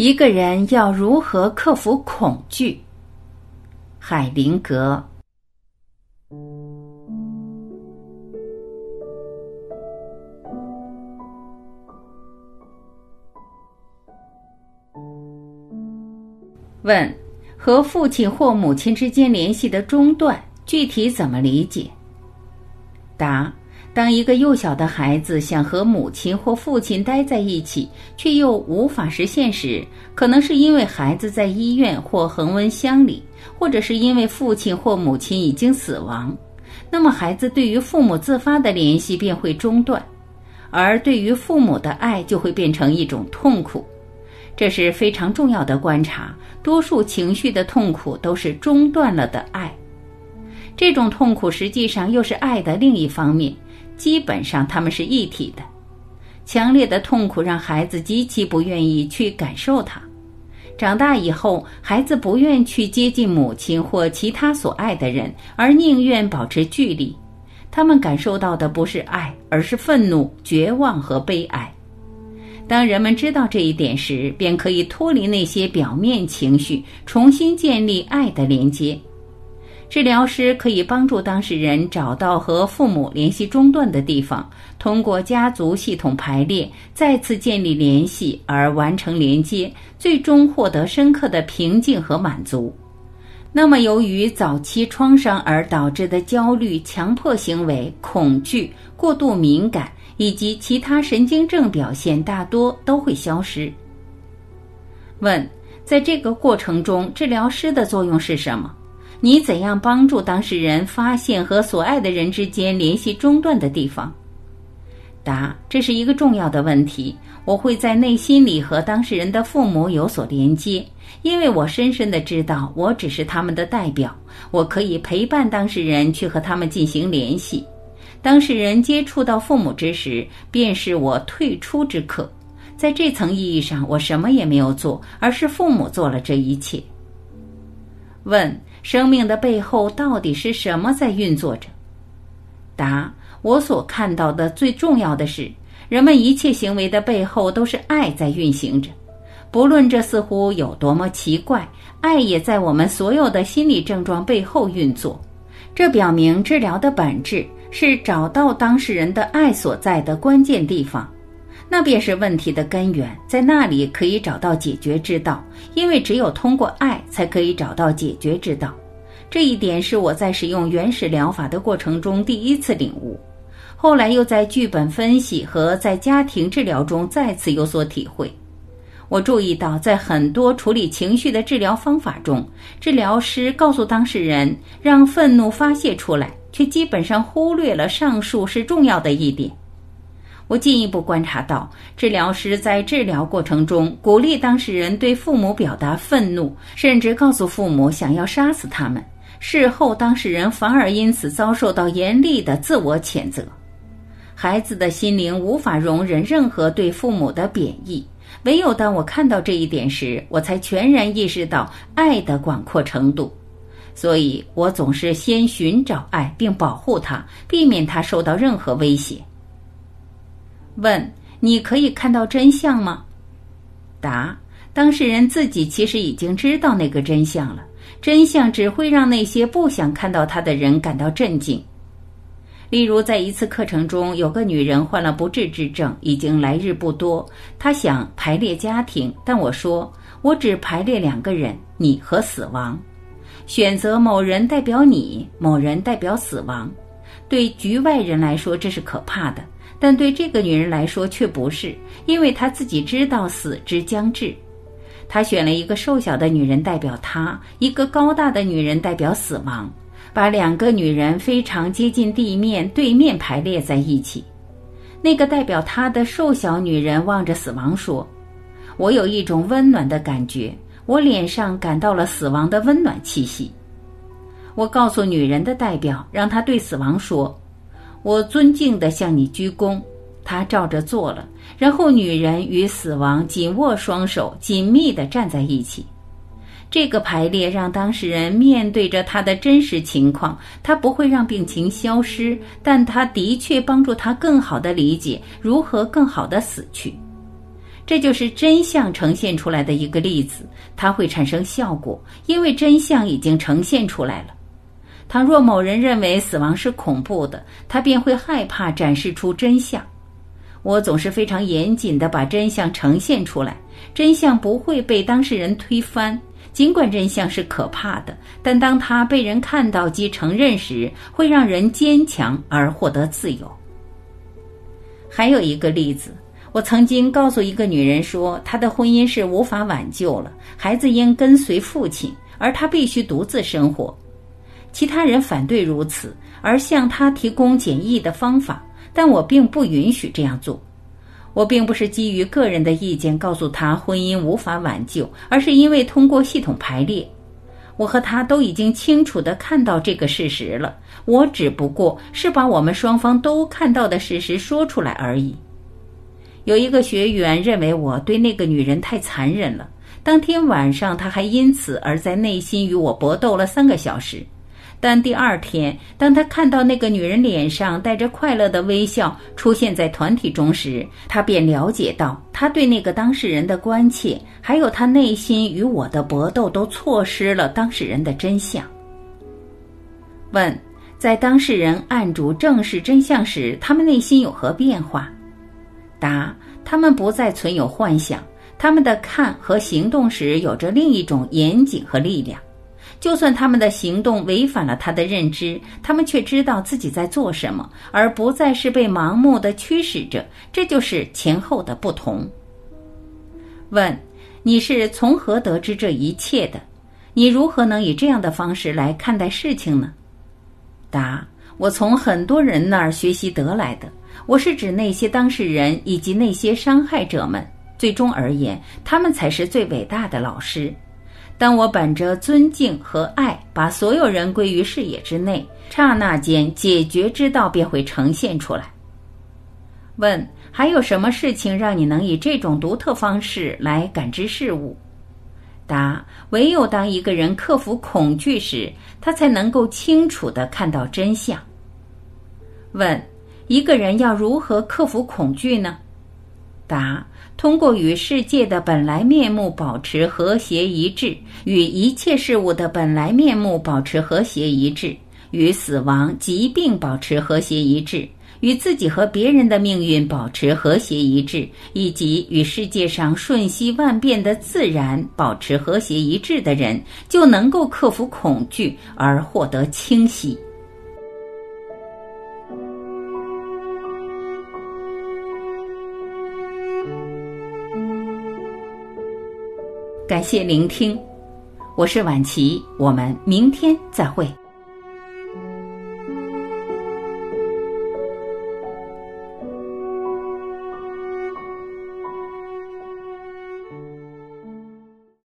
一个人要如何克服恐惧？海灵格问：和父亲或母亲之间联系的中断，具体怎么理解？答。当一个幼小的孩子想和母亲或父亲待在一起，却又无法实现时，可能是因为孩子在医院或恒温箱里，或者是因为父亲或母亲已经死亡。那么，孩子对于父母自发的联系便会中断，而对于父母的爱就会变成一种痛苦。这是非常重要的观察。多数情绪的痛苦都是中断了的爱，这种痛苦实际上又是爱的另一方面。基本上他们是一体的。强烈的痛苦让孩子极其不愿意去感受它。长大以后，孩子不愿去接近母亲或其他所爱的人，而宁愿保持距离。他们感受到的不是爱，而是愤怒、绝望和悲哀。当人们知道这一点时，便可以脱离那些表面情绪，重新建立爱的连接。治疗师可以帮助当事人找到和父母联系中断的地方，通过家族系统排列再次建立联系，而完成连接，最终获得深刻的平静和满足。那么，由于早期创伤而导致的焦虑、强迫行为、恐惧、过度敏感以及其他神经症表现，大多都会消失。问：在这个过程中，治疗师的作用是什么？你怎样帮助当事人发现和所爱的人之间联系中断的地方？答：这是一个重要的问题。我会在内心里和当事人的父母有所连接，因为我深深的知道我只是他们的代表，我可以陪伴当事人去和他们进行联系。当事人接触到父母之时，便是我退出之刻。在这层意义上，我什么也没有做，而是父母做了这一切。问。生命的背后到底是什么在运作着？答：我所看到的最重要的是，人们一切行为的背后都是爱在运行着。不论这似乎有多么奇怪，爱也在我们所有的心理症状背后运作。这表明治疗的本质是找到当事人的爱所在的关键地方。那便是问题的根源，在那里可以找到解决之道，因为只有通过爱才可以找到解决之道。这一点是我在使用原始疗法的过程中第一次领悟，后来又在剧本分析和在家庭治疗中再次有所体会。我注意到，在很多处理情绪的治疗方法中，治疗师告诉当事人让愤怒发泄出来，却基本上忽略了上述是重要的一点。我进一步观察到，治疗师在治疗过程中鼓励当事人对父母表达愤怒，甚至告诉父母想要杀死他们。事后，当事人反而因此遭受到严厉的自我谴责。孩子的心灵无法容忍任何对父母的贬义。唯有当我看到这一点时，我才全然意识到爱的广阔程度。所以我总是先寻找爱，并保护它，避免它受到任何威胁。问：你可以看到真相吗？答：当事人自己其实已经知道那个真相了。真相只会让那些不想看到他的人感到震惊。例如，在一次课程中，有个女人患了不治之症，已经来日不多。她想排列家庭，但我说我只排列两个人：你和死亡。选择某人代表你，某人代表死亡。对局外人来说这是可怕的。但对这个女人来说却不是，因为她自己知道死之将至。她选了一个瘦小的女人代表她，一个高大的女人代表死亡，把两个女人非常接近地面对面排列在一起。那个代表她的瘦小女人望着死亡说：“我有一种温暖的感觉，我脸上感到了死亡的温暖气息。”我告诉女人的代表，让她对死亡说。我尊敬地向你鞠躬，他照着做了。然后，女人与死亡紧握双手，紧密地站在一起。这个排列让当事人面对着他的真实情况。他不会让病情消失，但他的确帮助他更好地理解如何更好地死去。这就是真相呈现出来的一个例子，它会产生效果，因为真相已经呈现出来了。倘若某人认为死亡是恐怖的，他便会害怕展示出真相。我总是非常严谨地把真相呈现出来，真相不会被当事人推翻。尽管真相是可怕的，但当他被人看到及承认时，会让人坚强而获得自由。还有一个例子。我曾经告诉一个女人说，她的婚姻是无法挽救了，孩子应跟随父亲，而她必须独自生活。其他人反对如此，而向她提供简易的方法，但我并不允许这样做。我并不是基于个人的意见告诉她婚姻无法挽救，而是因为通过系统排列，我和她都已经清楚地看到这个事实了。我只不过是把我们双方都看到的事实说出来而已。有一个学员认为我对那个女人太残忍了。当天晚上，他还因此而在内心与我搏斗了三个小时。但第二天，当他看到那个女人脸上带着快乐的微笑出现在团体中时，他便了解到他对那个当事人的关切，还有他内心与我的搏斗，都错失了当事人的真相。问：在当事人按主正视真相时，他们内心有何变化？答：他们不再存有幻想，他们的看和行动时有着另一种严谨和力量。就算他们的行动违反了他的认知，他们却知道自己在做什么，而不再是被盲目的驱使着。这就是前后的不同。问：你是从何得知这一切的？你如何能以这样的方式来看待事情呢？答：我从很多人那儿学习得来的。我是指那些当事人以及那些伤害者们。最终而言，他们才是最伟大的老师。当我本着尊敬和爱，把所有人归于视野之内，刹那间解决之道便会呈现出来。问：还有什么事情让你能以这种独特方式来感知事物？答：唯有当一个人克服恐惧时，他才能够清楚地看到真相。问。一个人要如何克服恐惧呢？答：通过与世界的本来面目保持和谐一致，与一切事物的本来面目保持和谐一致，与死亡、疾病保持和谐一致，与自己和别人的命运保持和谐一致，以及与世界上瞬息万变的自然保持和谐一致的人，就能够克服恐惧而获得清晰。感谢聆听，我是晚琪，我们明天再会。